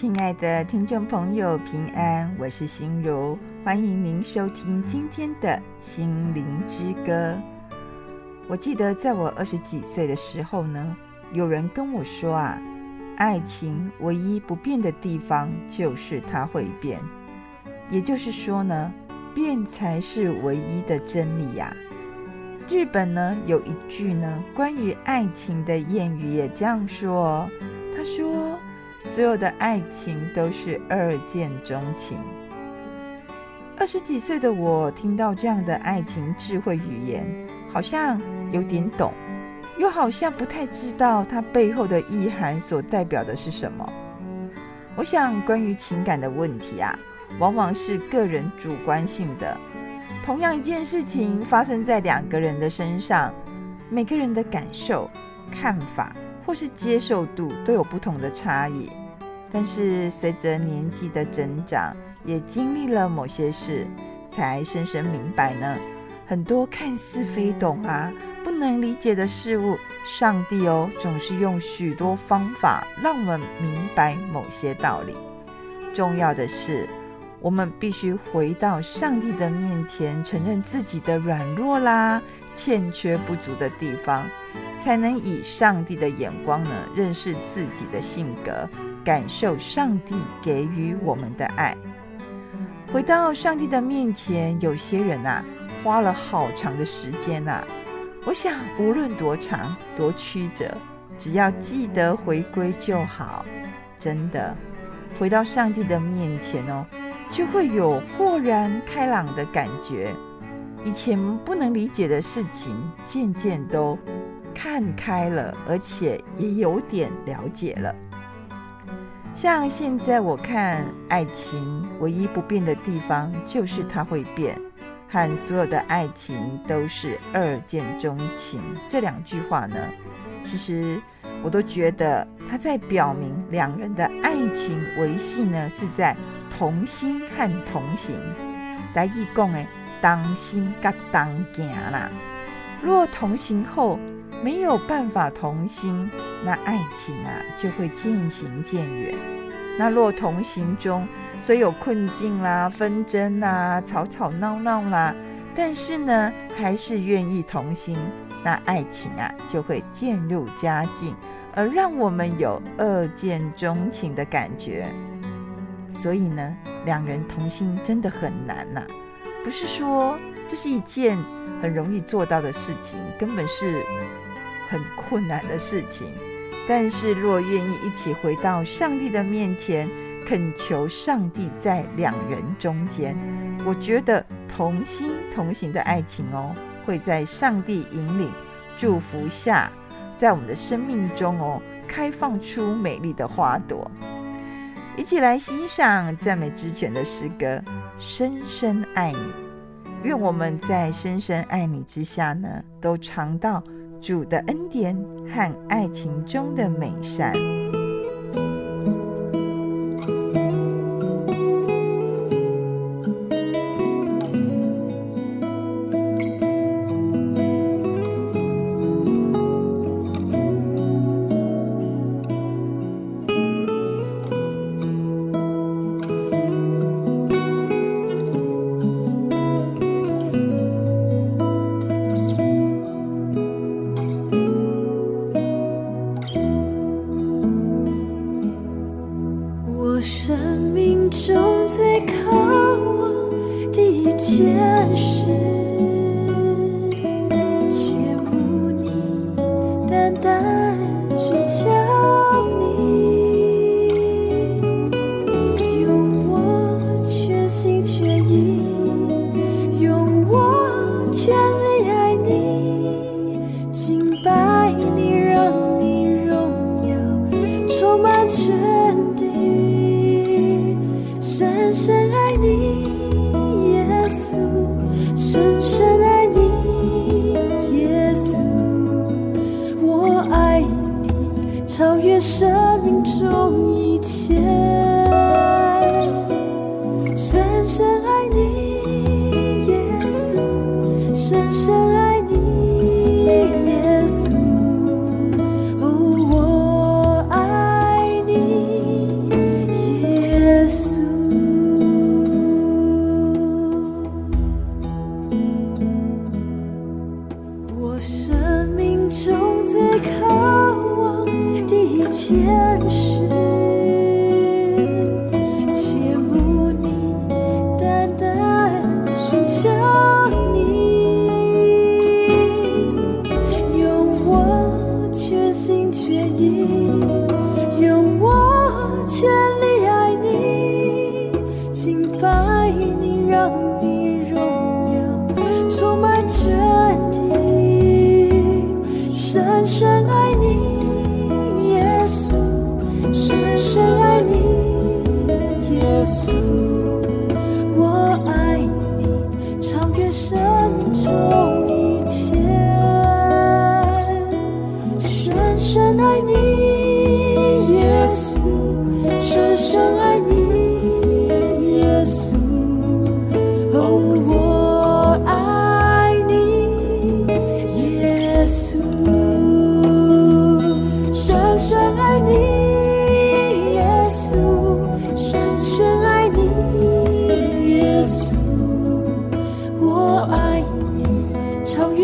亲爱的听众朋友，平安，我是心如，欢迎您收听今天的心灵之歌。我记得在我二十几岁的时候呢，有人跟我说啊，爱情唯一不变的地方就是它会变，也就是说呢，变才是唯一的真理呀。日本呢有一句呢关于爱情的谚语也这样说，哦他说。所有的爱情都是二见钟情。二十几岁的我听到这样的爱情智慧语言，好像有点懂，又好像不太知道它背后的意涵所代表的是什么。我想，关于情感的问题啊，往往是个人主观性的。同样一件事情发生在两个人的身上，每个人的感受、看法。或是接受度都有不同的差异，但是随着年纪的增长，也经历了某些事，才深深明白呢。很多看似非懂啊、不能理解的事物，上帝哦，总是用许多方法让我们明白某些道理。重要的是，我们必须回到上帝的面前，承认自己的软弱啦、欠缺不足的地方。才能以上帝的眼光呢，认识自己的性格，感受上帝给予我们的爱。回到上帝的面前，有些人啊，花了好长的时间呐。我想，无论多长多曲折，只要记得回归就好。真的，回到上帝的面前哦，就会有豁然开朗的感觉。以前不能理解的事情，渐渐都。看开了，而且也有点了解了。像现在我看爱情，唯一不变的地方就是它会变，和所有的爱情都是二见钟情。这两句话呢，其实我都觉得它在表明两人的爱情维系呢，是在同心和同行。台语讲诶同心甲同行啦。若同行后，没有办法同心，那爱情啊就会渐行渐远。那若同行中虽有困境啦、纷争啦、吵吵闹闹啦，但是呢还是愿意同心，那爱情啊就会渐入佳境，而让我们有二见钟情的感觉。所以呢，两人同心真的很难呐、不是说这是一件很容易做到的事情，根本是。很困难的事情，但是若愿意一起回到上帝的面前，恳求上帝在两人中间，我觉得同心同行的爱情哦，会在上帝引领、祝福下，在我们的生命中哦，开放出美丽的花朵。一起来欣赏赞美之泉的诗歌《深深爱你》，愿我们在深深爱你之下呢，都尝到。主的恩典和爱情中的美善。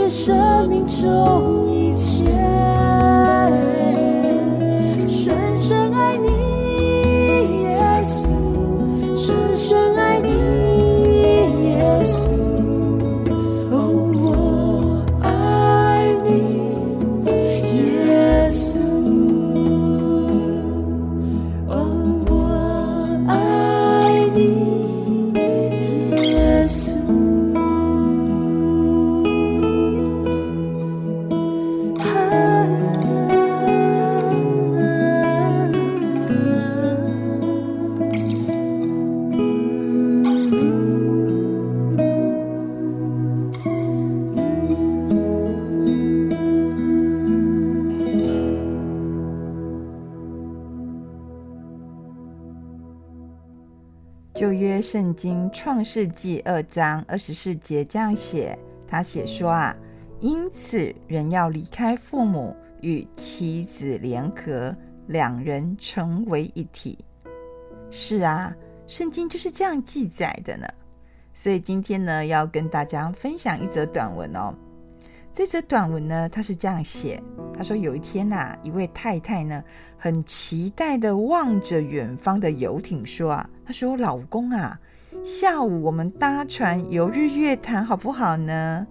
生命中一切。深深爱你，耶稣，深深。经创世纪二章二十四节这样写，他写说啊，因此人要离开父母，与妻子联合，两人成为一体。是啊，圣经就是这样记载的呢。所以今天呢，要跟大家分享一则短文哦。这则短文呢，他是这样写：他说有一天呐、啊，一位太太呢，很期待地望着远方的游艇，说啊，他说老公啊，下午我们搭船游日月潭好不好呢？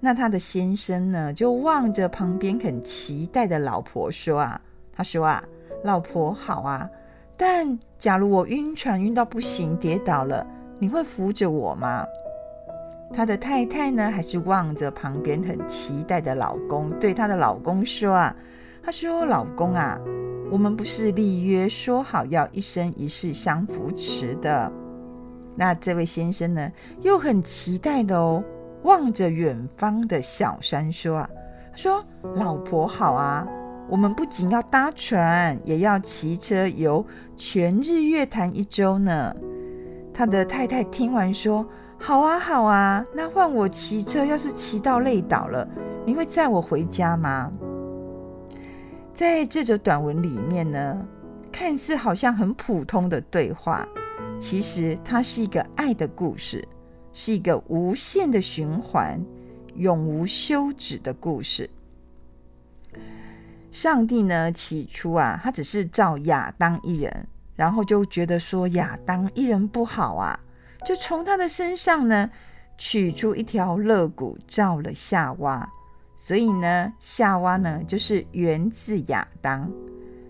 那他的先生呢，就望着旁边很期待的老婆说啊，他说啊，老婆好啊，但假如我晕船晕到不行跌倒了，你会扶着我吗？他的太太呢，还是望着旁边很期待的老公，对他的老公说啊：“他说，老公啊，我们不是立约说好要一生一世相扶持的？那这位先生呢，又很期待的哦，望着远方的小山说啊：说，老婆好啊，我们不仅要搭船，也要骑车游全日月潭一周呢。”他的太太听完说。好啊，好啊，那换我骑车。要是骑到累倒了，你会载我回家吗？在这则短文里面呢，看似好像很普通的对话，其实它是一个爱的故事，是一个无限的循环、永无休止的故事。上帝呢，起初啊，他只是造亚当一人，然后就觉得说亚当一人不好啊。就从他的身上呢，取出一条肋骨，造了夏娃。所以呢，夏娃呢，就是源自亚当。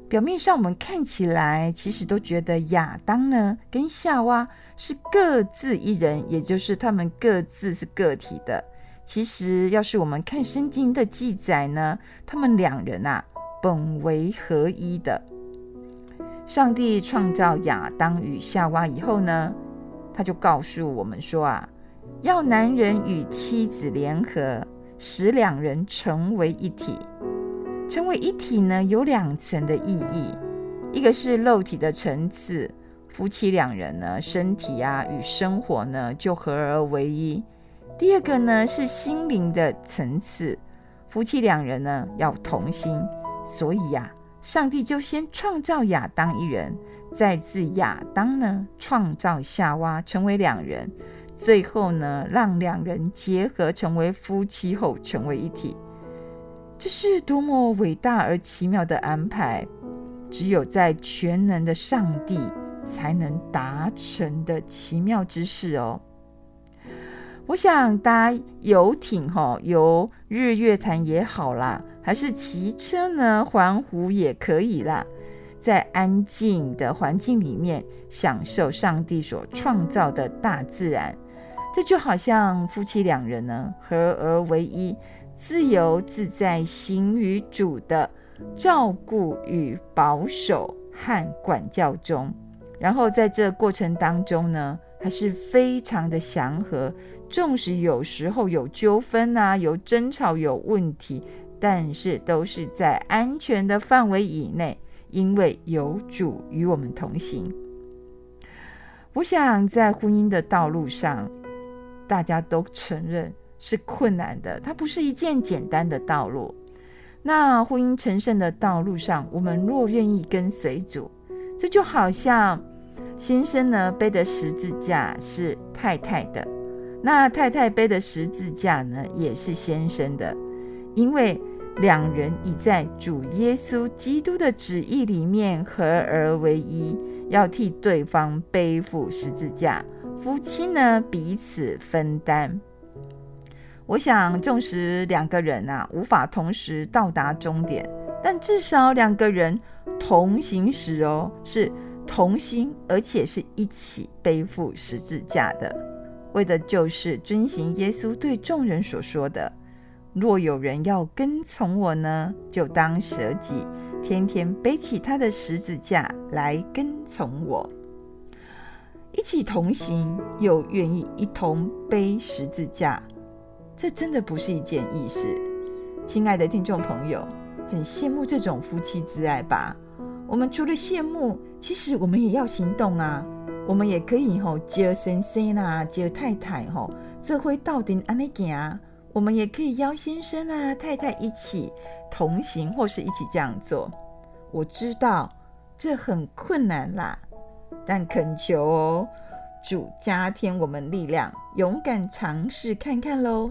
表面上我们看起来，其实都觉得亚当呢跟夏娃是各自一人，也就是他们各自是个体的。其实，要是我们看圣经的记载呢，他们两人啊，本为合一的。上帝创造亚当与夏娃以后呢，他就告诉我们说啊，要男人与妻子联合，使两人成为一体。成为一体呢，有两层的意义，一个是肉体的层次，夫妻两人呢，身体啊与生活呢就合而为一；第二个呢是心灵的层次，夫妻两人呢要同心。所以呀、啊，上帝就先创造亚当一人。再自亚当呢，创造夏娃，成为两人，最后呢，让两人结合成为夫妻后，成为一体。这是多么伟大而奇妙的安排！只有在全能的上帝才能达成的奇妙之事哦。我想搭游艇哈，游日月潭也好啦，还是骑车呢，环湖也可以啦。在安静的环境里面享受上帝所创造的大自然，这就好像夫妻两人呢合而为一，自由自在行于主的照顾与保守和管教中，然后在这过程当中呢，还是非常的祥和。纵使有时候有纠纷啊，有争吵，有问题，但是都是在安全的范围以内。因为有主与我们同行，我想在婚姻的道路上，大家都承认是困难的，它不是一件简单的道路。那婚姻成圣的道路上，我们若愿意跟随主，这就好像先生呢背的十字架是太太的，那太太背的十字架呢，也是先生的，因为两人已在主耶稣基督的旨意里面合而为一，要替对方背负十字架。夫妻呢，彼此分担。我想，纵使两个人啊无法同时到达终点，但至少两个人同行时哦，是同心，而且是一起背负十字架的。为的就是遵行耶稣对众人所说的：“若有人要跟从我呢，就当舍己，天天背起他的十字架来跟从我。一起同行，又愿意一同背十字架，这真的不是一件易事。亲爱的听众朋友，很羡慕这种夫妻之爱吧？我们除了羡慕，其实我们也要行动啊！”我们也可以吼，叫先生啦，叫太太吼，这会到底安尼行？我们也可以邀先生啊、太太一起同行，或是一起这样做。我知道这很困难啦，但恳求哦，主加添我们力量，勇敢尝试看看喽！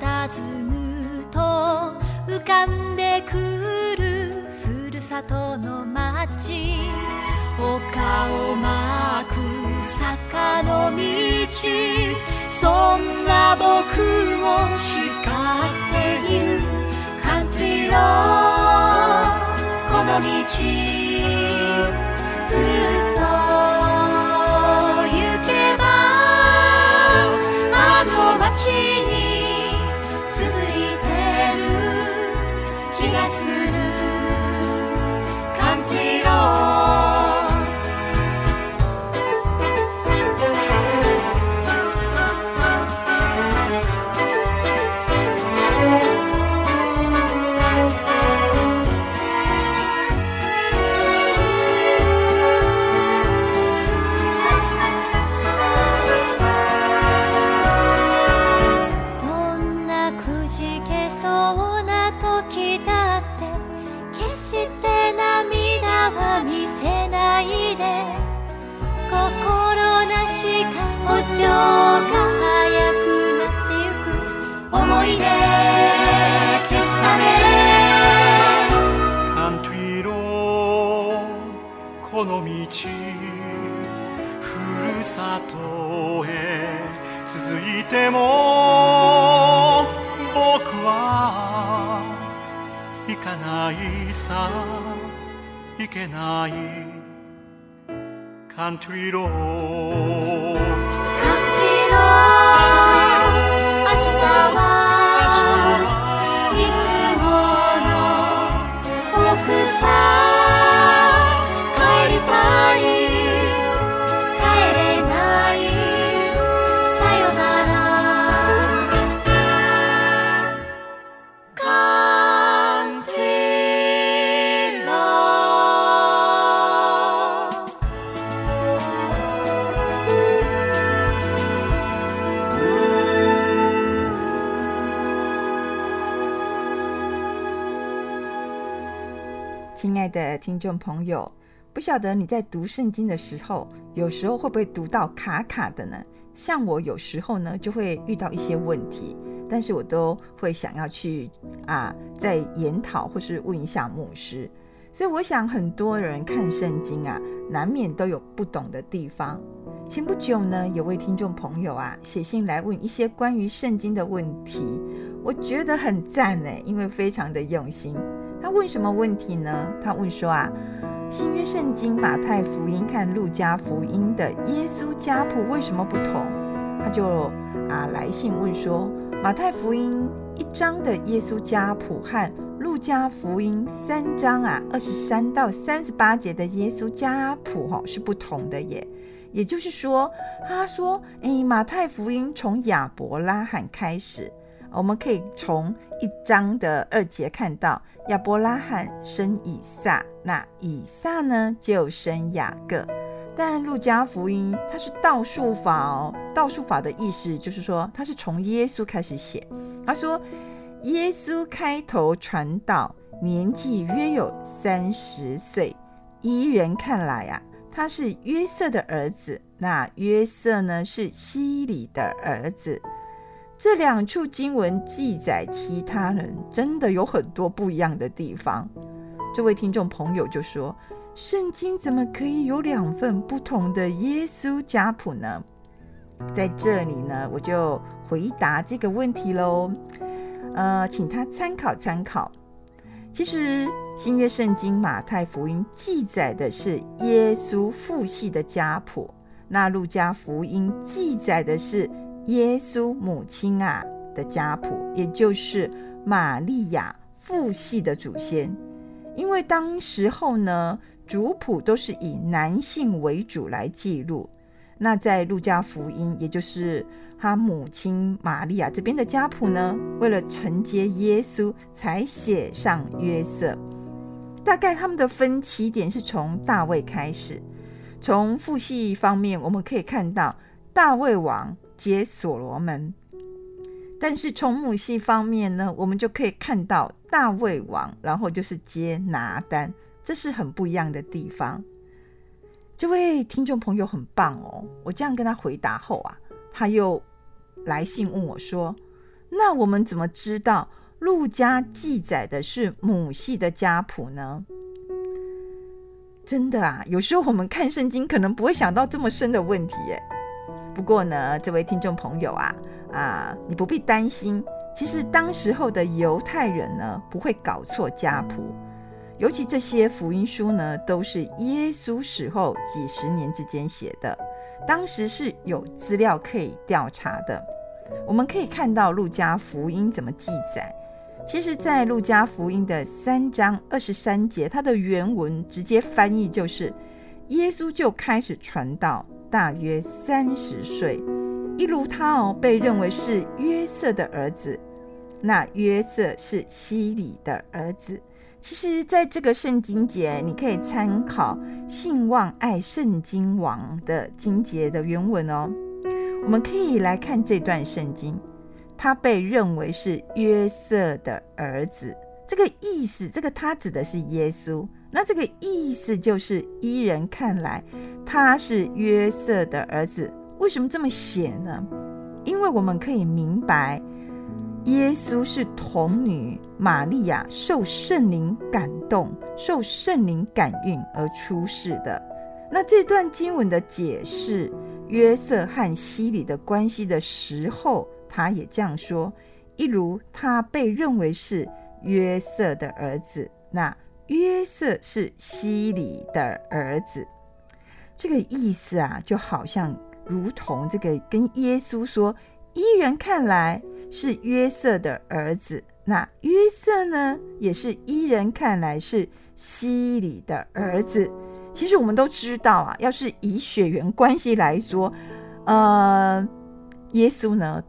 佇むと浮かんでくるふるさとの街。丘をまく坂の道。そんな僕を叱っているカントリーローこの道ずっと街にないさいけない。カントリーローカントリーロー明日は亲爱的听众朋友，不晓得你在读圣经的时候，有时候会不会读到卡卡的呢？像我有时候呢，就会遇到一些问题，但是我都会想要去啊，再研讨或是问一下牧师。所以我想，很多人看圣经啊，难免都有不懂的地方。前不久呢，有位听众朋友啊，写信来问一些关于圣经的问题，我觉得很赞呢，因为非常的用心。他问什么问题呢？他问说啊，新约圣经马太福音和路加福音的耶稣家谱为什么不同？他就啊来信问说，马太福音一章的耶稣家谱和路加福音三章啊二十三到三十八节的耶稣家谱哈是不同的耶。也就是说，他说，哎，马太福音从亚伯拉罕开始，我们可以从一章的二节看到亚伯拉罕生以撒，那以撒呢就生雅各。但路加福音它是倒数法哦，倒数法的意思就是说，它是从耶稣开始写。他说，耶稣开头传道，年纪约有三十岁，依人看来啊。他是约瑟的儿子，那约瑟呢是希里的儿子。这两处经文记载其他人真的有很多不一样的地方。这位听众朋友就说：“圣经怎么可以有两份不同的耶稣家谱呢？”在这里呢，我就回答这个问题喽。呃，请他参考参考。其实新约圣经马太福音记载的是耶稣父系的家谱，那路加福音记载的是耶稣母亲啊的家谱，也就是玛利亚父系的祖先。因为当时候呢，族谱都是以男性为主来记录。那在路加福音，也就是他母亲玛利亚这边的家谱呢，为了承接耶稣，才写上约瑟。大概他们的分歧点是从大卫开始。从父系方面，我们可以看到大卫王接所罗门；但是从母系方面呢，我们就可以看到大卫王，然后就是接拿单，这是很不一样的地方。这位听众朋友很棒哦！我这样跟他回答后啊，他又来信问我说：“那我们怎么知道路加记载的是母系的家谱呢？”真的啊，有时候我们看圣经可能不会想到这么深的问题耶。不过呢，这位听众朋友啊啊，你不必担心，其实当时候的犹太人呢不会搞错家谱。尤其这些福音书呢，都是耶稣死后几十年之间写的，当时是有资料可以调查的。我们可以看到路加福音怎么记载。其实，在路加福音的三章二十三节，它的原文直接翻译就是：耶稣就开始传道，大约三十岁，一如他哦，被认为是约瑟的儿子，那约瑟是西里的儿子。其实，在这个圣经节，你可以参考《信望爱圣经网》的经节的原文哦。我们可以来看这段圣经，他被认为是约瑟的儿子，这个意思，这个他指的是耶稣。那这个意思就是，依人看来，他是约瑟的儿子。为什么这么写呢？因为我们可以明白。耶稣是童女玛利亚受圣灵感动、受圣灵感孕而出世的。那这段经文的解释约瑟和希里的关系的时候，他也这样说：一如他被认为是约瑟的儿子，那约瑟是希里的儿子。这个意思啊，就好像如同这个跟耶稣说。依人看来是约瑟的儿子，那约瑟呢，也是依人看来是希里的儿子。其实我们都知道啊，要是以血缘关系来说，呃，耶稣呢，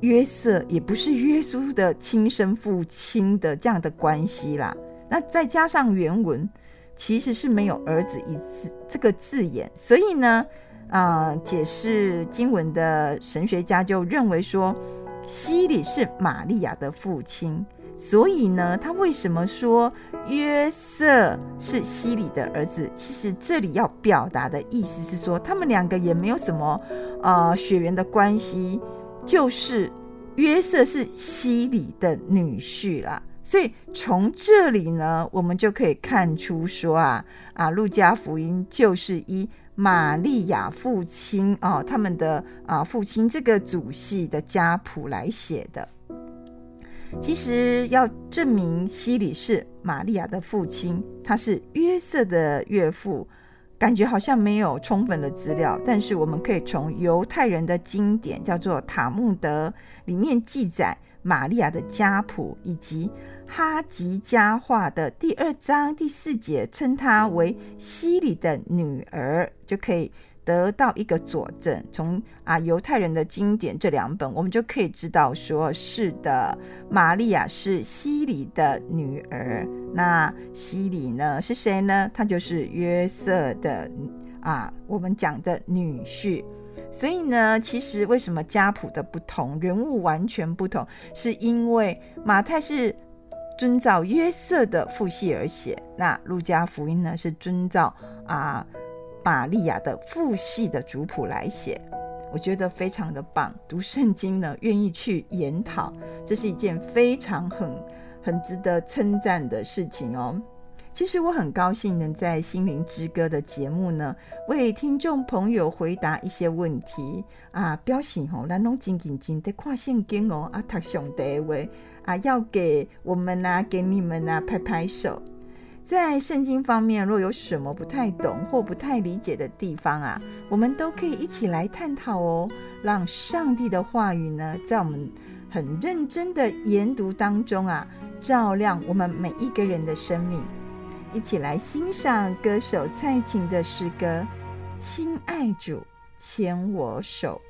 约瑟也不是约稣的亲生父亲的这样的关系啦。那再加上原文其实是没有儿子一字这个字眼，所以呢。啊、解释经文的神学家就认为说，希里是玛利亚的父亲，所以呢，他为什么说约瑟是希里的儿子？其实这里要表达的意思是说，他们两个也没有什么呃血缘的关系，就是约瑟是希里的女婿啦。所以从这里呢，我们就可以看出说啊啊，路加福音就是以玛利亚父亲哦，他们的啊父亲这个祖系的家谱来写的。其实要证明西里是玛利亚的父亲，他是约瑟的岳父，感觉好像没有充分的资料。但是我们可以从犹太人的经典叫做《塔木德》里面记载玛利亚的家谱，以及哈吉家话的第二章第四节称她为西里的女儿，就可以。得到一个佐证，从啊犹太人的经典这两本，我们就可以知道说，是的，玛利亚是西里的女儿。那西里呢是谁呢？他就是约瑟的啊，我们讲的女婿。所以呢，其实为什么家谱的不同，人物完全不同，是因为马太是遵照约瑟的父系而写，那路加福音呢是遵照啊。玛利亚的父系的族谱来写，我觉得非常的棒。读圣经呢，愿意去研讨，这是一件非常很很值得称赞的事情哦。其实我很高兴能在心灵之歌的节目呢，为听众朋友回答一些问题啊，表示吼，咱拢真认真的看圣经哦，啊，读上帝的话啊，要给我们啊，给你们啊，拍拍手。在圣经方面，若有什么不太懂或不太理解的地方啊，我们都可以一起来探讨哦。让上帝的话语呢，在我们很认真的研读当中啊，照亮我们每一个人的生命。一起来欣赏歌手蔡琴的诗歌《亲爱主牵我手》。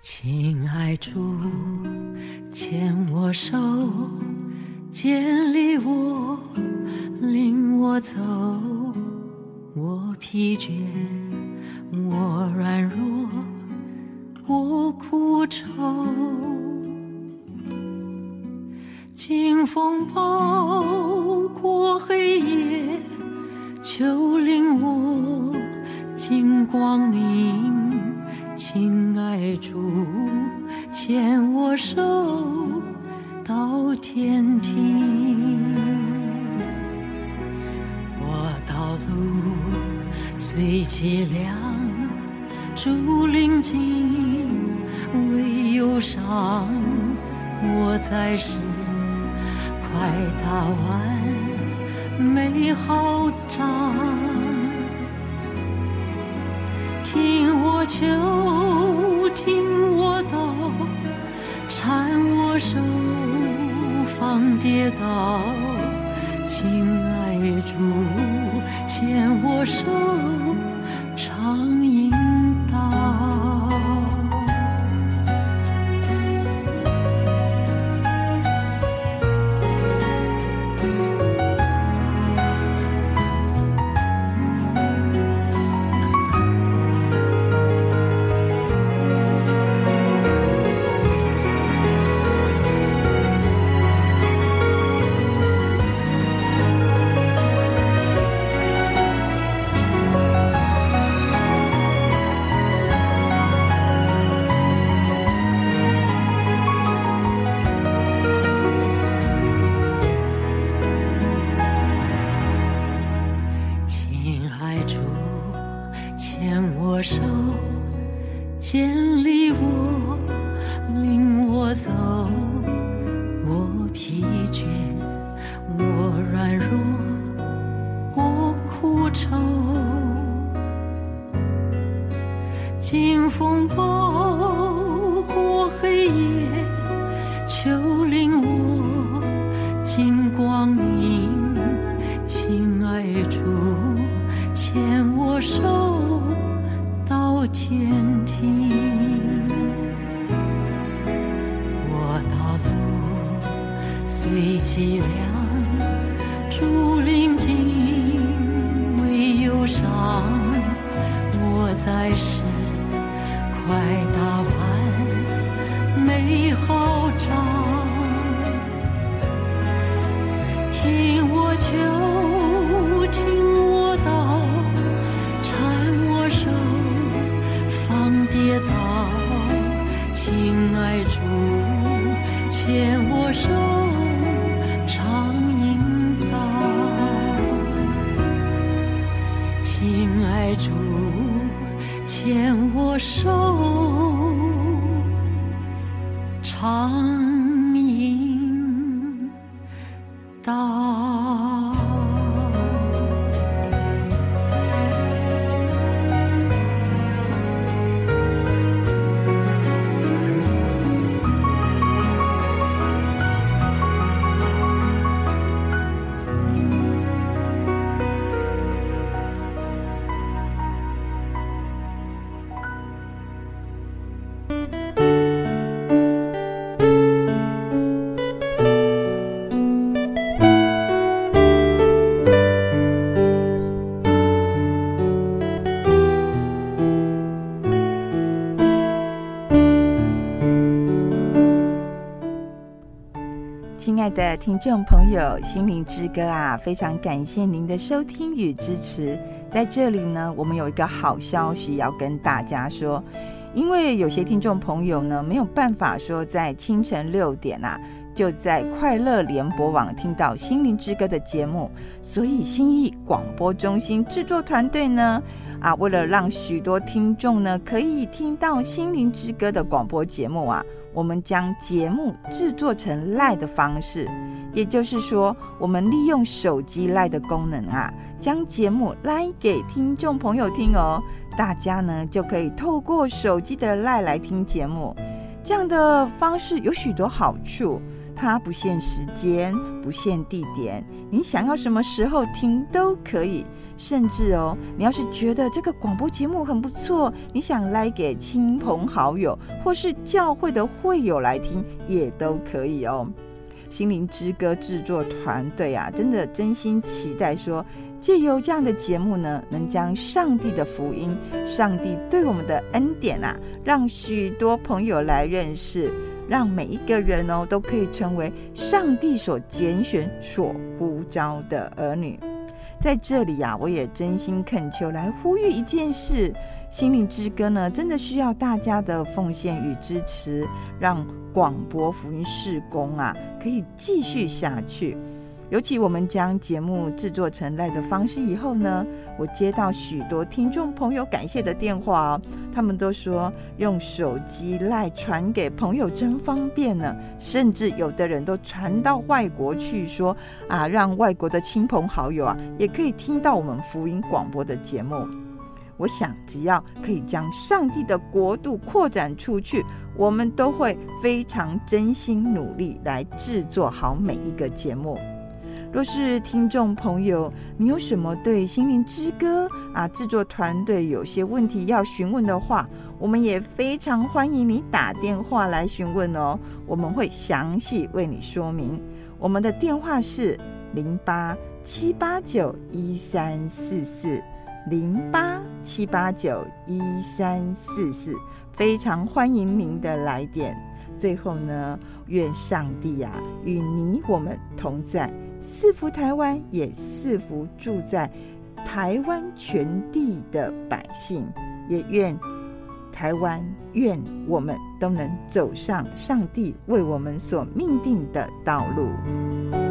亲爱主，牵我手，建立我。领我走，我疲倦，我软弱，我苦愁。经风暴过黑夜，求领我进光明。亲爱主，牵我手到天庭。我道路虽凄凉，主临近，为忧伤，我在世，快打完美好长。听我求，听我道，搀我手，防跌倒，亲爱主。牵我手。清风包裹黑夜。我手，的听众朋友，心灵之歌啊，非常感谢您的收听与支持。在这里呢，我们有一个好消息要跟大家说，因为有些听众朋友呢，没有办法说在清晨六点啊，就在快乐联播网听到心灵之歌的节目，所以心意广播中心制作团队呢，啊，为了让许多听众呢可以听到心灵之歌的广播节目啊。我们将节目制作成 Live 的方式，也就是说，我们利用手机赖的功能啊，将节目赖给听众朋友听哦。大家呢就可以透过手机的赖来听节目，这样的方式有许多好处。它不限时间，不限地点，你想要什么时候听都可以。甚至哦，你要是觉得这个广播节目很不错，你想来给亲朋好友或是教会的会友来听，也都可以哦。心灵之歌制作团队啊，真的真心期待说，借由这样的节目呢，能将上帝的福音、上帝对我们的恩典啊，让许多朋友来认识。让每一个人哦都可以成为上帝所拣选、所呼召的儿女。在这里呀、啊，我也真心恳求来呼吁一件事：心灵之歌呢，真的需要大家的奉献与支持，让广播福音事工啊可以继续下去。尤其我们将节目制作成赖的方式以后呢，我接到许多听众朋友感谢的电话哦，他们都说用手机赖传给朋友真方便呢，甚至有的人都传到外国去说啊，让外国的亲朋好友啊也可以听到我们福音广播的节目。我想只要可以将上帝的国度扩展出去，我们都会非常真心努力来制作好每一个节目。若是听众朋友，你有什么对心灵之歌啊制作团队有些问题要询问的话，我们也非常欢迎你打电话来询问哦，我们会详细为你说明。我们的电话是零八七八九一三四四零八七八九一三四四，非常欢迎您的来电。最后呢，愿上帝、啊、与你我们同在。赐福台湾，也赐福住在台湾全地的百姓，也愿台湾，愿我们都能走上上帝为我们所命定的道路。